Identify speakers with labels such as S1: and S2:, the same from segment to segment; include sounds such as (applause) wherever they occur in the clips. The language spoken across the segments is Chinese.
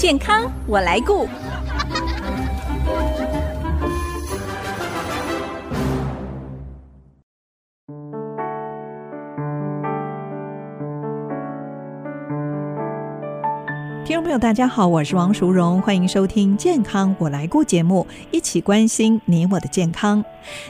S1: 健康我来顾。听众朋友，大家好，我是王淑荣，欢迎收听《健康我来顾》节目，一起关心你我的健康。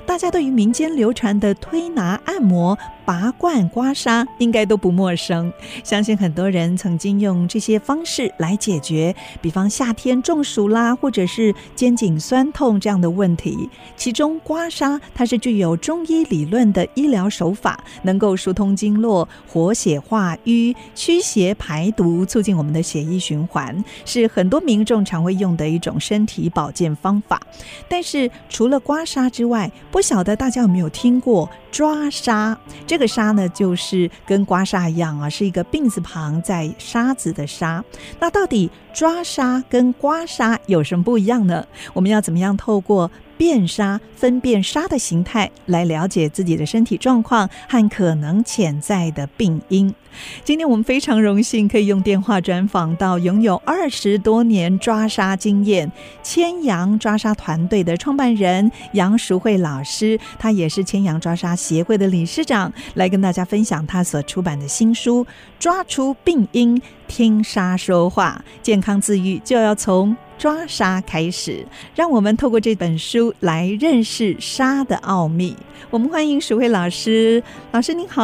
S1: 大家对于民间流传的推拿按摩，拔罐、刮痧应该都不陌生，相信很多人曾经用这些方式来解决，比方夏天中暑啦，或者是肩颈酸痛这样的问题。其中刮痧它是具有中医理论的医疗手法，能够疏通经络、活血化瘀、驱邪排毒，促进我们的血液循环，是很多民众常会用的一种身体保健方法。但是除了刮痧之外，不晓得大家有没有听过抓痧？这个沙呢，就是跟刮痧一样啊，是一个病字旁在沙子的沙。那到底抓痧跟刮痧有什么不一样呢？我们要怎么样透过辨痧分辨痧的形态，来了解自己的身体状况和可能潜在的病因。今天我们非常荣幸可以用电话专访到拥有二十多年抓痧经验千阳抓痧团队的创办人杨淑慧老师，他也是千阳抓痧协会的理事长，来跟大家分享他所出版的新书《抓出病因，听沙说话》，健康自愈就要从。抓沙开始，让我们透过这本书来认识沙的奥秘。我们欢迎淑慧老师，老师您好。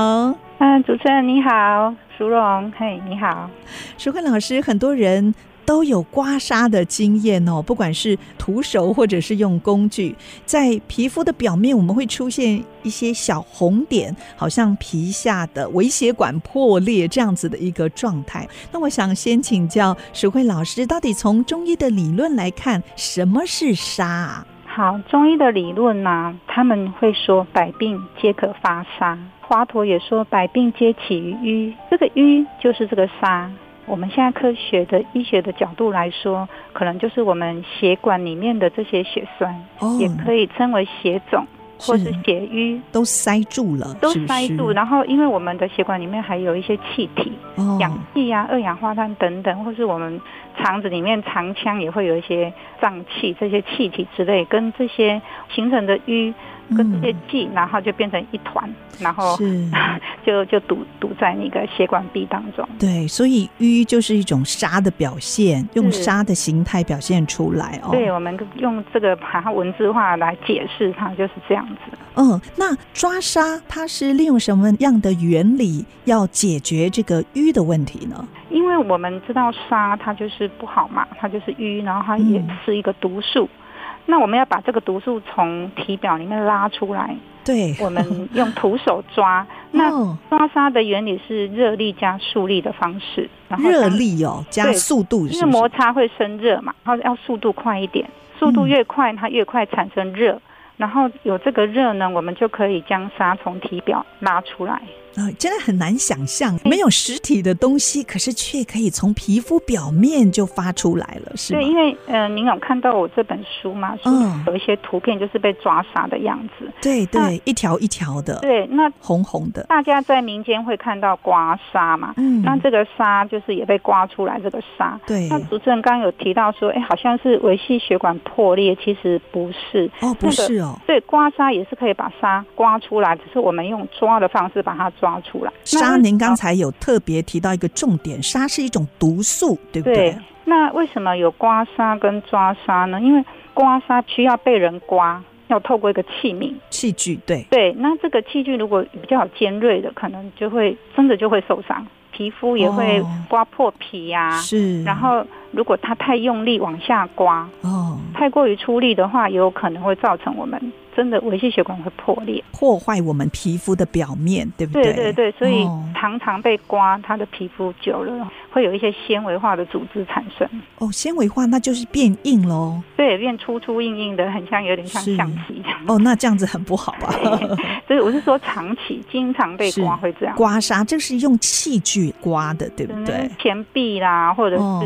S2: 嗯，主持人你好，淑荣，嘿，你好，
S1: 淑慧老师，很多人。都有刮痧的经验哦，不管是徒手或者是用工具，在皮肤的表面我们会出现一些小红点，好像皮下的微血管破裂这样子的一个状态。那我想先请教石慧老师，到底从中医的理论来看，什么是痧？
S2: 好，中医的理论呢、他们会说百病皆可发痧，华佗也说百病皆起于瘀，这个瘀就是这个痧。我们现在科学的医学的角度来说，可能就是我们血管里面的这些血栓，哦、也可以称为血肿或是血瘀，
S1: 都塞住了，
S2: 都塞住。然后，因为我们的血管里面还有一些气体，哦、氧气啊、二氧化碳等等，或是我们肠子里面肠腔也会有一些脏器，这些气体之类，跟这些形成的瘀。跟这些气，然后就变成一团，然后是 (laughs) 就就堵堵在那个血管壁当中。
S1: 对，所以瘀就是一种沙的表现，用沙的形态表现出来哦。
S2: 对，我们用这个把它文字化来解释它，就是这样子。
S1: 嗯，那抓沙它是利用什么样的原理要解决这个瘀的问题呢？
S2: 因为我们知道沙它就是不好嘛，它就是瘀，然后它也是一个毒素。嗯那我们要把这个毒素从体表里面拉出来。
S1: 对，
S2: 我们用徒手抓。(laughs) 那抓痧的原理是热力加速力的方式。然后
S1: 热力哦，加速度是是，
S2: 因为摩擦会生热嘛，然后要速度快一点，速度越快，它越快产生热。嗯、然后有这个热呢，我们就可以将痧从体表拉出来。
S1: 啊，真的很难想象，没有实体的东西，可是却可以从皮肤表面就发出来了，是吗？
S2: 对，因为呃，您有看到我这本书嘛？嗯，有一些图片就是被抓痧的样子。
S1: 对对，一条一条的。
S2: 对，那
S1: 红红的。
S2: 大家在民间会看到刮痧嘛？嗯，那这个痧就是也被刮出来，这个痧。
S1: 对。
S2: 那主持人刚刚有提到说，哎，好像是维系血管破裂，其实不是。
S1: 哦，不是哦。
S2: 对，刮痧也是可以把痧刮出来，只是我们用抓的方式把它抓。抓出来。
S1: 沙，您刚才有特别提到一个重点，沙是一种毒素，对不对？
S2: 对。那为什么有刮痧跟抓痧呢？因为刮痧需要被人刮，要透过一个器皿、
S1: 器具，对。
S2: 对，那这个器具如果比较尖锐的，可能就会真的就会受伤，皮肤也会刮破皮呀、啊。是、哦。然后如果它太用力往下刮，哦，太过于出力的话，也有可能会造成我们。真的，微细血管会破裂，
S1: 破坏我们皮肤的表面，对不对？
S2: 对对对，所以常常被刮，它的皮肤久了会有一些纤维化的组织产生。
S1: 哦，纤维化那就是变硬喽。
S2: 对，变粗粗硬硬的，很像有点像橡皮这样。
S1: 哦，那这样子很不好吧？(laughs)
S2: 所以我是说长期经常被刮会这样。
S1: 刮痧，这是用器具刮的，对不对？
S2: 钱币啦，或者是、哦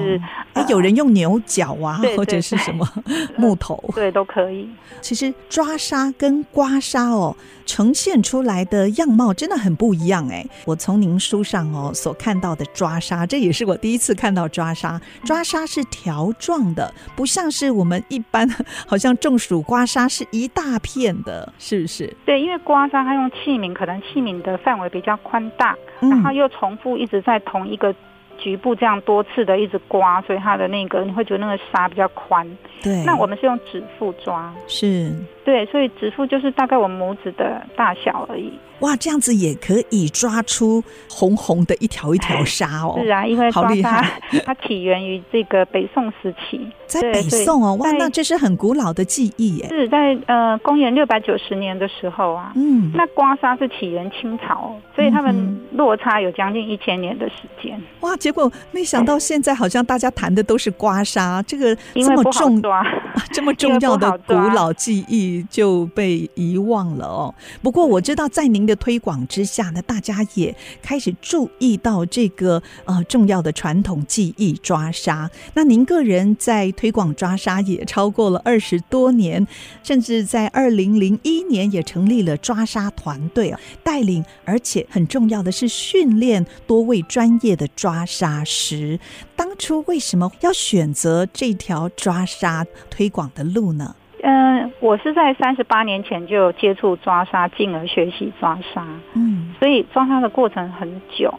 S1: 呃、有人用牛角啊，或者是什么 (laughs) 木头，
S2: 对，都可以。
S1: 其实抓痧跟刮痧哦，呈现出来的样貌真的很不一样哎。我从您书上哦所看到的抓痧，这也是我第一次看到抓痧。抓痧是条状的，不像是我们一般好像中暑刮痧是一大片的，是不是？
S2: 对，因为刮痧它用器皿，可能器皿的范围比较宽大，然后又重复一直在同一个局部这样多次的一直刮，所以它的那个你会觉得那个沙比较宽。
S1: 对，
S2: 那我们是用指腹抓，
S1: 是。
S2: 对，所以指腹就是大概我拇指的大小而已。
S1: 哇，这样子也可以抓出红红的一条一条沙哦。
S2: 是啊，因为好厉害它起源于这个北宋时期，(laughs)
S1: 在北宋哦，哇，那这是很古老的技艺耶。
S2: 是在呃公元六百九十年的时候啊，嗯，那刮痧是起源清朝，所以他们落差有将近一千年的时间。
S1: 哇，结果没想到现在好像大家谈的都是刮痧，这个这么重
S2: 抓，(laughs)
S1: 这么重要的古老技艺就被遗忘了哦。不过我知道在您的推广之下呢，大家也开始注意到这个呃重要的传统技艺抓痧。那您个人在推广抓痧也超过了二十多年，甚至在二零零一年也成立了抓痧团队啊，带领而且很重要的是训练多位专业的抓痧师。当初为什么要选择这条抓痧推广的路呢？
S2: 嗯，我是在三十八年前就接触抓沙，进而学习抓沙。嗯，所以抓沙的过程很久。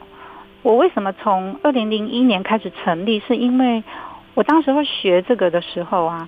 S2: 我为什么从二零零一年开始成立？是因为我当时候学这个的时候啊。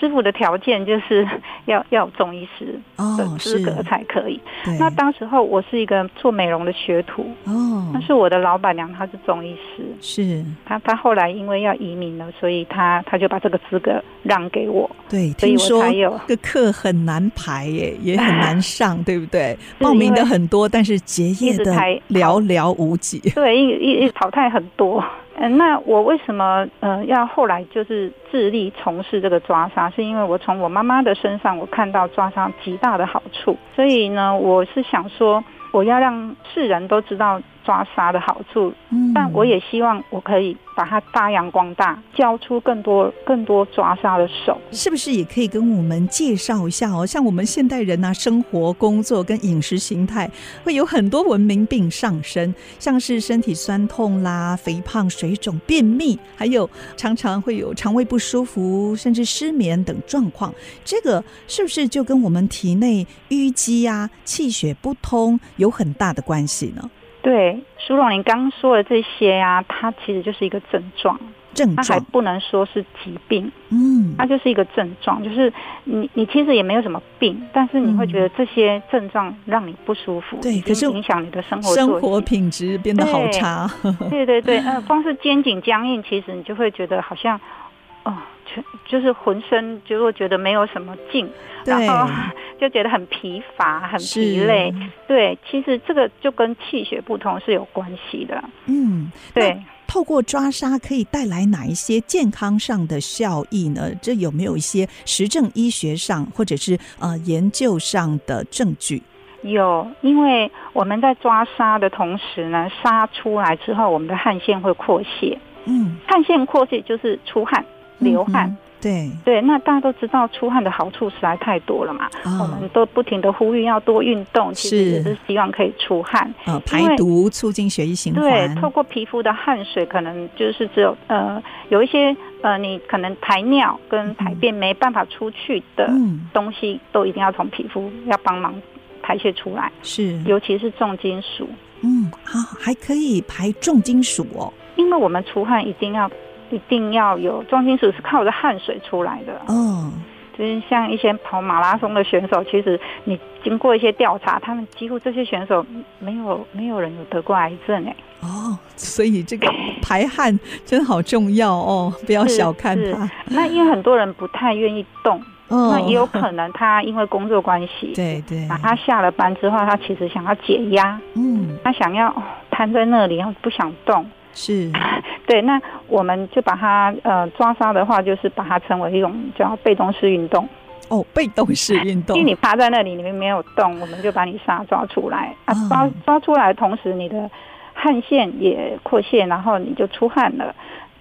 S2: 师傅的条件就是 (laughs) 要要有中医师的资格才可以。哦、那当时候我是一个做美容的学徒哦，但是我的老板娘她是中医师，
S1: 是
S2: 她她后来因为要移民了，所以她她就把这个资格让给我。
S1: 对，所以我才有这个课很难排耶，也很难 (laughs) 上，对不对？报名的很多，但是结业的寥寥无几。(laughs)
S2: 对，一一一淘汰很多。嗯，那我为什么呃要后来就是致力从事这个抓痧？是因为我从我妈妈的身上我看到抓痧极大的好处，所以呢，我是想说我要让世人都知道。抓沙的好处，嗯但我也希望我可以把它发扬光大，教出更多更多抓沙的手。
S1: 是不是也可以跟我们介绍一下哦？像我们现代人啊，生活、工作跟饮食形态会有很多文明病上身，像是身体酸痛啦、肥胖、水肿、便秘，还有常常会有肠胃不舒服，甚至失眠等状况。这个是不是就跟我们体内淤积啊、气血不通有很大的关系呢？
S2: 对，苏荣，您刚刚说的这些呀、啊，它其实就是一个症状，
S1: 症状，
S2: 它还不能说是疾病，嗯，它就是一个症状，就是你你其实也没有什么病，但是你会觉得这些症状让你不舒服，
S1: 对，可是
S2: 影响你的生活
S1: 生活品质变得好差，(laughs)
S2: 对对对，呃，光是肩颈僵硬，其实你就会觉得好像。哦，就就是浑身就会觉得没有什么劲，然后就觉得很疲乏、很疲累。对，其实这个就跟气血不通是有关系的。嗯，对。
S1: 透过抓痧可以带来哪一些健康上的效益呢？这有没有一些实证医学上或者是呃研究上的证据？
S2: 有，因为我们在抓痧的同时呢，痧出来之后，我们的汗腺会扩泄。嗯，汗腺扩泄就是出汗。流汗，嗯、
S1: 对
S2: 对，那大家都知道出汗的好处实在太多了嘛，哦、我们都不停的呼吁要多运动，其实也是希望可以出汗，
S1: 呃，排毒，促进血液循环。
S2: 对，透过皮肤的汗水，可能就是只有呃有一些呃你可能排尿跟排便没办法出去的东西，都一定要从皮肤要帮忙排泄出来。
S1: 是，
S2: 尤其是重金属。
S1: 嗯，好，还可以排重金属哦，
S2: 因为我们出汗一定要。一定要有重金属是靠着汗水出来的。嗯，就是像一些跑马拉松的选手，其实你经过一些调查，他们几乎这些选手没有没有人有得过癌症哎。
S1: 哦，所以这个排汗真好重要哦，不要小看它。
S2: 那因为很多人不太愿意动，哦、那也有可能他因为工作关系，
S1: 对 (laughs) 对，
S2: 那他下了班之后，他其实想要解压，嗯，他想要瘫在那里，然后不想动。
S1: 是，(laughs)
S2: 对，那我们就把它呃抓沙的话，就是把它称为一种叫被动式运动。
S1: 哦，被动式运动，
S2: 因为你趴在那里，你没有动，我们就把你沙抓出来啊，抓抓出来，同时你的汗腺也扩泄，然后你就出汗了，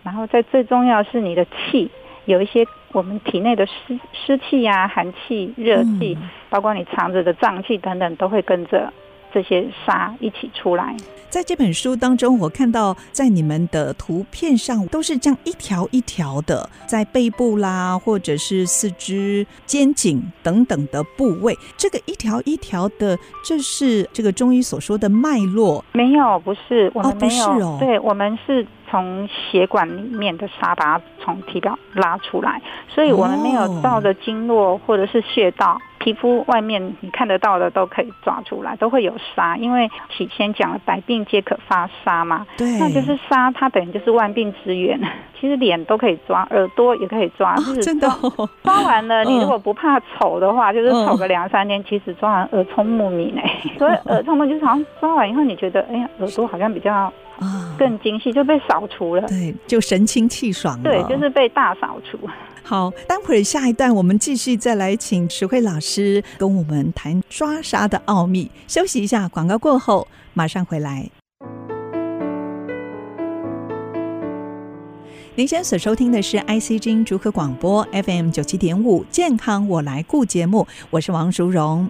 S2: 然后在最重要是你的气，有一些我们体内的湿湿气呀、寒气、热气，嗯、包括你肠子的胀气等等，都会跟着。这些沙一起出来，
S1: 在这本书当中，我看到在你们的图片上都是这样一条一条的，在背部啦，或者是四肢、肩颈等等的部位，这个一条一条的，这是这个中医所说的脉络？
S2: 没有，不是，我们没有，
S1: 哦，不是哦，
S2: 对，我们是从血管里面的沙把它从体表拉出来，所以我们没有到的经络或者是穴道。皮肤外面你看得到的都可以抓出来，都会有痧，因为起先讲了百病皆可发痧嘛，
S1: 对，
S2: 那就是痧，它等于就是万病之源。(laughs) 其实脸都可以抓，耳朵也可以抓，
S1: 哦、真的、哦。
S2: 抓完了，(laughs) 你如果不怕丑的话，嗯、就是丑个两三天，其实抓完耳聪目明哎，(laughs) 所以耳聪目就是好像抓完以后，你觉得哎呀，耳朵好像比较更精细，就被扫除了，
S1: 对，就神清气爽了，
S2: 对，就是被大扫除。
S1: 好，待会儿下一段我们继续再来请石慧老师跟我们谈抓沙的奥秘。休息一下，广告过后马上回来。您现在所收听的是 IC 金逐客广播 FM 九七点五健康我来顾节目，我是王淑荣。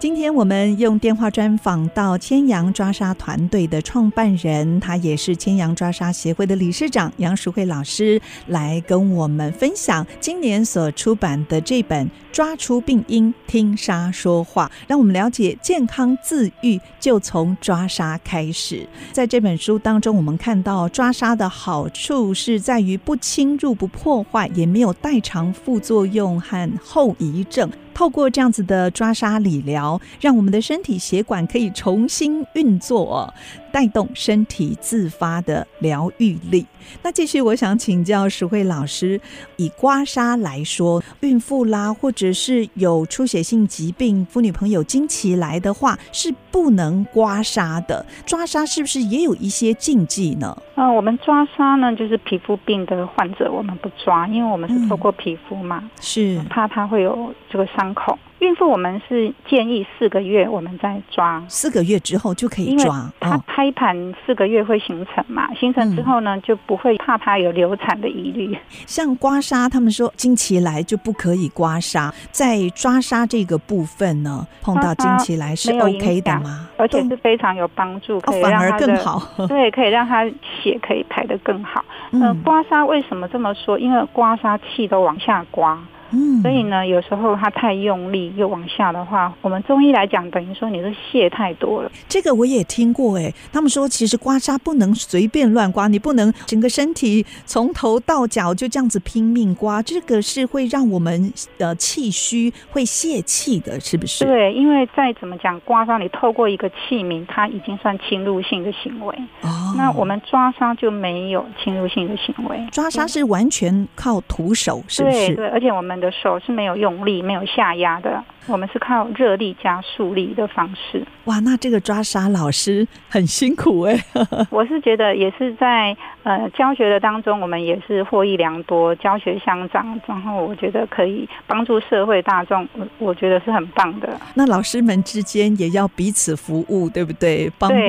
S1: 今天我们用电话专访到千阳抓痧团队的创办人，他也是千阳抓痧协会的理事长杨淑慧老师，来跟我们分享今年所出版的这本《抓出病因，听痧说话》，让我们了解健康自愈就从抓痧开始。在这本书当中，我们看到抓痧的好处是在于不侵入、不破坏，也没有代偿副作用和后遗症。透过这样子的抓痧理疗，让我们的身体血管可以重新运作。带动身体自发的疗愈力。那继续，我想请教石慧老师，以刮痧来说，孕妇啦，或者是有出血性疾病、妇女朋友经期来的话，是不能刮痧的。抓痧是不是也有一些禁忌呢？
S2: 呃，我们抓痧呢，就是皮肤病的患者，我们不抓，因为我们是透过皮肤嘛，
S1: 嗯、是
S2: 怕它会有这个伤口。孕妇我们是建议四个月我们再抓，
S1: 四个月之后就可以抓。
S2: 它胎盘四个月会形成嘛，形成之后呢，嗯、就不会怕它有流产的疑虑。
S1: 像刮痧，他们说经期来就不可以刮痧，在抓痧这个部分呢，碰到经期来是 OK 的吗？
S2: 而且是非常有帮助，可以让它、
S1: 哦、反而更好。(laughs)
S2: 对，可以让它血可以排得更好。嗯、呃，刮痧为什么这么说？因为刮痧气都往下刮。嗯，所以呢，有时候它太用力又往下的话，我们中医来讲，等于说你是泻太多了。
S1: 这个我也听过，哎，他们说其实刮痧不能随便乱刮，你不能整个身体从头到脚就这样子拼命刮，这个是会让我们呃气虚，会泄气的，是不是？
S2: 对，因为再怎么讲，刮痧你透过一个器皿，它已经算侵入性的行为。哦，那我们抓痧就没有侵入性的行为，
S1: 抓痧是完全靠徒手，是不是？
S2: 对，对，而且我们。的手是没有用力、没有下压的，我们是靠热力加速力的方式。
S1: 哇，那这个抓沙老师很辛苦哎。(laughs)
S2: 我是觉得也是在呃教学的当中，我们也是获益良多，教学相长，然后我觉得可以帮助社会大众，我我觉得是很棒的。
S1: 那老师们之间也要彼此服务，对不对？帮忙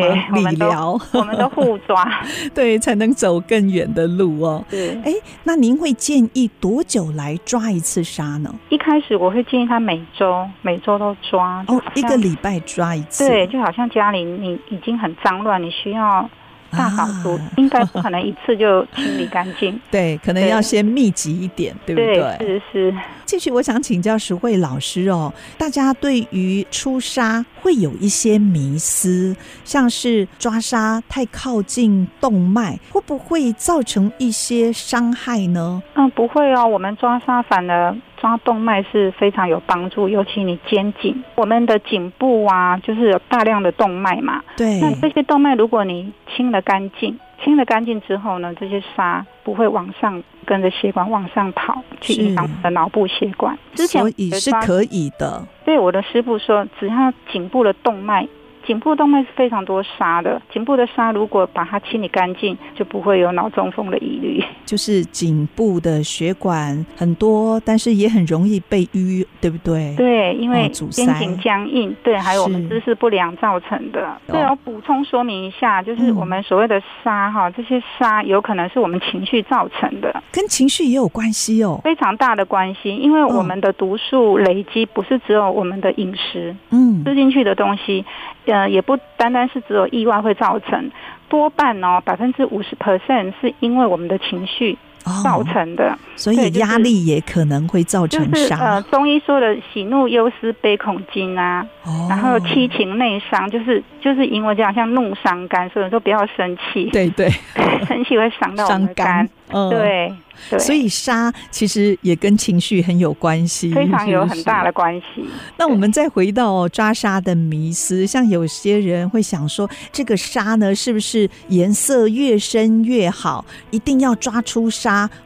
S1: 理疗，(laughs)
S2: 我们都互抓，(laughs)
S1: 对，才能走更远的路哦。
S2: 对，
S1: 哎，那您会建议多久来抓一次沙呢？
S2: 一开始我会建议他每周每周都抓
S1: 哦，一个礼拜抓一次。
S2: 对，就好像家里你已经很脏乱，你需要大扫除，啊、应该不可能一次就清理干净。(laughs)
S1: 对，可能要先密集一点，对，对不对？
S2: 是是。
S1: 继续，我想请教石慧老师哦，大家对于出沙会有一些迷思，像是抓沙太靠近动脉，会不会造成一些伤害呢？
S2: 嗯，不会哦，我们抓沙反而抓动脉是非常有帮助，尤其你肩颈，我们的颈部啊，就是有大量的动脉嘛。
S1: 对。
S2: 那这些动脉，如果你清得干净。清了干净之后呢，这些沙不会往上跟着血管往上跑，去影响我的脑部血管。之前
S1: 所以是可以的。
S2: 对，我的师傅说，只要颈部的动脉颈部动脉是非常多沙的，颈部的沙如果把它清理干净，就不会有脑中风的疑虑。(laughs)
S1: 就是颈部的血管很多，但是也很容易被淤，对不对？
S2: 对，因为肩颈僵硬，对，还有我们姿势不良造成的。对，我补充说明一下，就是我们所谓的沙哈，这些沙有可能是我们情绪造成的，
S1: 跟情绪也有关系哦，
S2: 非常大的关系。因为我们的毒素累积不是只有我们的饮食，嗯，吃进去的东西。呃，也不单单是只有意外会造成，多半哦，百分之五十 percent 是因为我们的情绪造成的，哦、
S1: 所以压力也可能会造成伤。
S2: 就是呃，中医说的喜怒忧思悲恐惊啊，哦、然后七情内伤，就是就是因为这样，像怒伤肝，所以说不要生气，
S1: 对对，(laughs)
S2: 生气会伤到我们的肝，嗯、对。对
S1: 所以杀其实也跟情绪很有关系，
S2: 非常有很大的关系。
S1: 那我们再回到抓沙的迷思，像有些人会想说，这个沙呢，是不是颜色越深越好？一定要抓出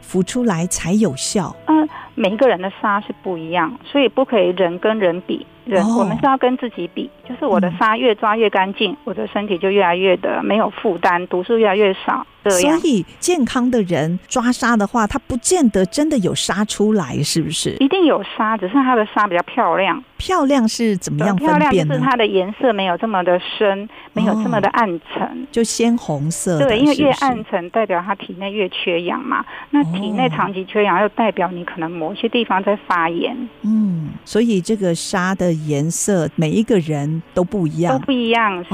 S1: 浮出来才有效？
S2: 嗯，每一个人的沙是不一样，所以不可以人跟人比。人，我们是要跟自己比，就是我的沙越抓越干净，我的身体就越来越的没有负担，毒素越来越少。
S1: 所以健康的人抓沙的话，他不见得真的有沙出来，是不是？
S2: 一定有沙，只是它的沙比较漂亮。
S1: 漂亮是怎么样分辨呢？
S2: 漂亮是它的颜色没有这么的深，没有这么的暗沉，
S1: 就鲜红色。
S2: 对，因为越暗沉代表他体内越缺氧嘛。那体内长期缺氧，又代表你可能某些地方在发炎。
S1: 嗯，所以这个沙的颜色每一个人都不一样，
S2: 都不一样。是。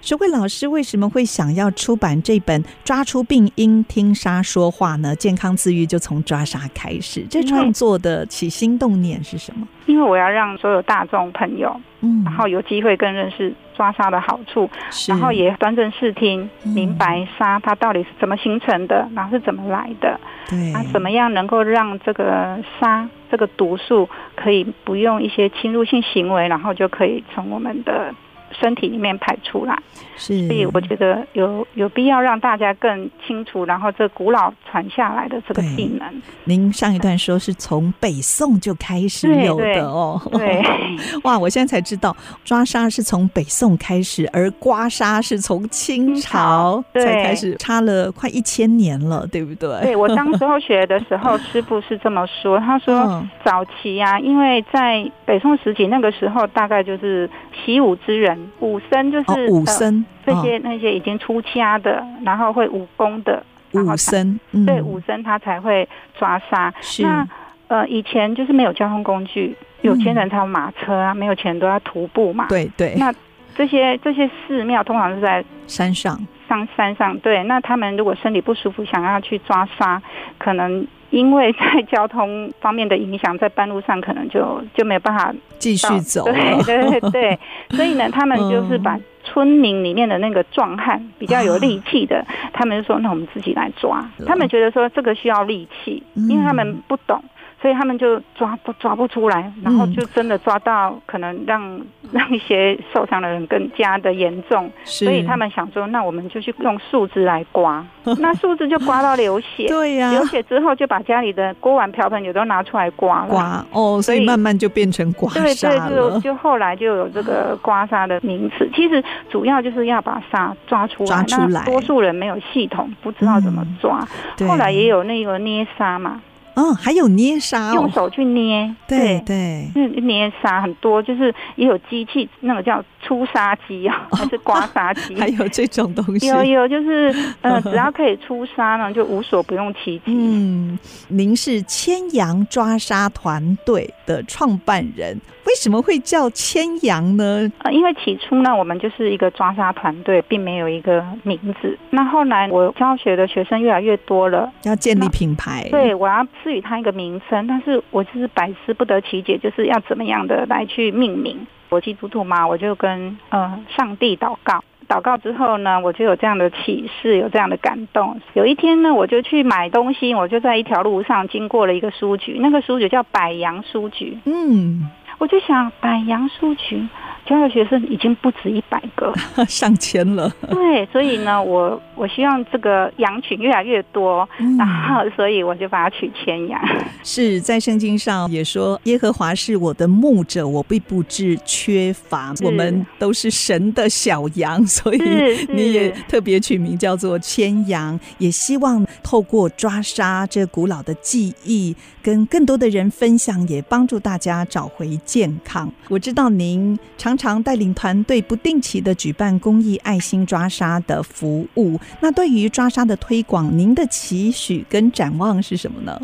S1: 学会老师为什么会想要出版这本？抓出病因，听沙说话呢？健康自愈就从抓沙开始。这创作的起心动念是什么？
S2: 因为我要让所有大众朋友，嗯，然后有机会更认识抓沙的好处，然后也端正视听，嗯、明白沙它到底是怎么形成的，然后是怎么来的，对，啊，怎么样能够让这个沙这个毒素可以不用一些侵入性行为，然后就可以从我们的。身体里面排出来，是，所以我觉得有有必要让大家更清楚，然后这古老传下来的这个技能。
S1: 您上一段说是从北宋就开始有的哦，
S2: 对，对，(laughs)
S1: 哇，我现在才知道抓沙是从北宋开始，而刮痧是从清朝才开始，差了快一千年了，对不对？
S2: 对，我当时候学的时候，师傅是这么说，他说早期啊，因为在北宋时期那个时候，大概就是习武之人。武僧就是、哦、武僧，呃、这些那些已经出家的，哦、然后会武功的
S1: 武僧，
S2: 嗯、对武僧他才会抓沙。是那呃，以前就是没有交通工具，有钱人才有马车啊，嗯、没有钱都要徒步嘛。
S1: 对对。
S2: 那这些这些寺庙通常是在
S1: 山上，
S2: 上山上。对，那他们如果身体不舒服，想要去抓沙，可能。因为在交通方面的影响，在半路上可能就就没有办法
S1: 继续走。
S2: 对对对对，所以呢，他们就是把村民里面的那个壮汉比较有力气的，他们就说：“那我们自己来抓。”他们觉得说这个需要力气，因为他们不懂。所以他们就抓不抓不出来，然后就真的抓到可能让 (laughs) 让一些受伤的人更加的严重。所以他们想说，那我们就去用树枝来刮，(laughs) 那树枝就刮到流血。对呀、啊，流血之后就把家里的锅碗瓢盆也都拿出来刮了。刮
S1: 哦，所以慢慢就变成刮。对对，
S2: 就就后来就有这个刮痧的名词。其实主要就是要把痧抓出来。抓出来。那多数人没有系统，不知道怎么抓。嗯、后来也有那个捏痧嘛。
S1: 哦，还有捏沙，
S2: 用手去捏，
S1: 对对，
S2: 嗯捏沙很多，就是也有机器，那个叫出沙机啊，还是刮沙机，(laughs)
S1: 还有这种东西，
S2: 有有，就是 (laughs) 呃，只要可以出沙呢，就无所不用其极。
S1: 嗯，您是千羊抓沙团队的创办人，为什么会叫千羊呢？
S2: 呃，因为起初呢，我们就是一个抓沙团队，并没有一个名字。那后来我教学的学生越来越多了，
S1: 要建立品牌，
S2: 对，我要。赋予它一个名称，但是我就是百思不得其解，就是要怎么样的来去命名。我基督徒嘛，我就跟呃上帝祷告，祷告之后呢，我就有这样的启示，有这样的感动。有一天呢，我就去买东西，我就在一条路上经过了一个书局，那个书局叫百洋书局。嗯。我就想百杨树群。教的学生已经不止一百个，(laughs)
S1: 上千了。
S2: 对，所以呢，我我希望这个羊群越来越多，嗯、然 (laughs) 后所以我就把它取千羊。(laughs)
S1: 是在圣经上也说，耶和华是我的牧者，我必不致缺乏。我们都是神的小羊，所以你也特别取名叫做千羊，也希望透过抓沙这古老的记忆，跟更多的人分享，也帮助大家找回健康。我知道您常。常带领团队不定期的举办公益爱心抓沙的服务。那对于抓沙的推广，您的期许跟展望是什么呢？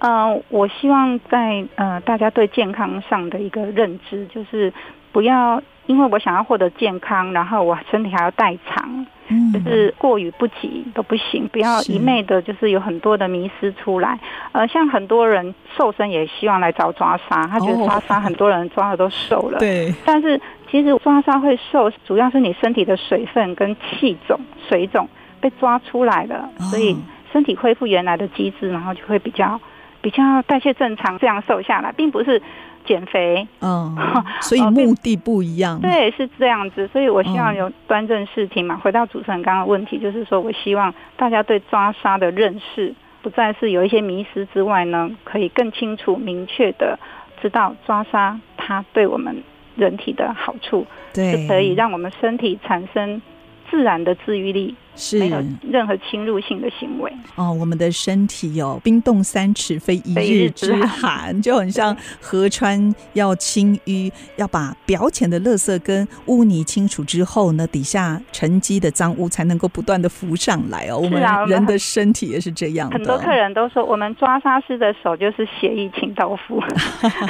S2: 呃，我希望在呃大家对健康上的一个认知，就是不要因为我想要获得健康，然后我身体还要代偿。就是过于不及都不行，不要一昧的，就是有很多的迷失出来。呃，像很多人瘦身也希望来找抓痧，他觉得抓痧很多人抓的都瘦了。
S1: 对，
S2: 但是其实抓痧会瘦，主要是你身体的水分跟气肿、水肿被抓出来了，所以身体恢复原来的机制，然后就会比较比较代谢正常，这样瘦下来，并不是。减肥，
S1: 嗯，(laughs) 所以目的不一样。
S2: 对，是这样子。所以我希望有端正视听嘛。回到主持人刚刚的问题，就是说我希望大家对抓沙的认识，不再是有一些迷失之外呢，可以更清楚、明确的知道抓沙它对我们人体的好处，
S1: 对，
S2: 是可以让我们身体产生自然的治愈力。是没有任何侵入性的行为
S1: 哦。我们的身体有冰冻三尺非一日之寒，就很像河川要清淤，要把表浅的垃圾跟污泥清除之后呢，底下沉积的脏污才能够不断的浮上来哦。我们人的身体也是这样的。
S2: 很多客人都说，我们抓沙师的手就是血液清道夫，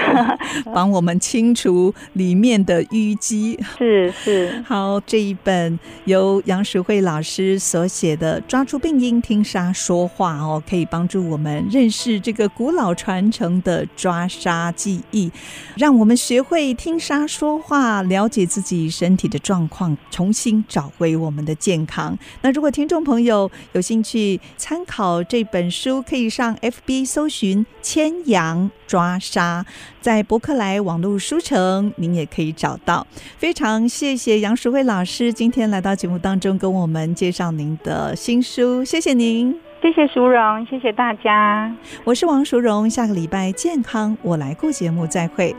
S2: (laughs)
S1: 帮我们清除里面的淤积。
S2: 是是。
S1: 好，这一本由杨淑慧老师。所写的《抓住病因，听沙说话》哦，可以帮助我们认识这个古老传承的抓沙记忆，让我们学会听沙说话，了解自己身体的状况，重新找回我们的健康。那如果听众朋友有兴趣参考这本书，可以上 FB 搜寻“千阳抓沙”，在博客来网络书城，您也可以找到。非常谢谢杨淑慧老师今天来到节目当中，跟我们介绍。上您的新书，谢谢您，
S2: 谢谢淑荣，谢谢大家，
S1: 我是王淑荣，下个礼拜健康我来顾节目再会。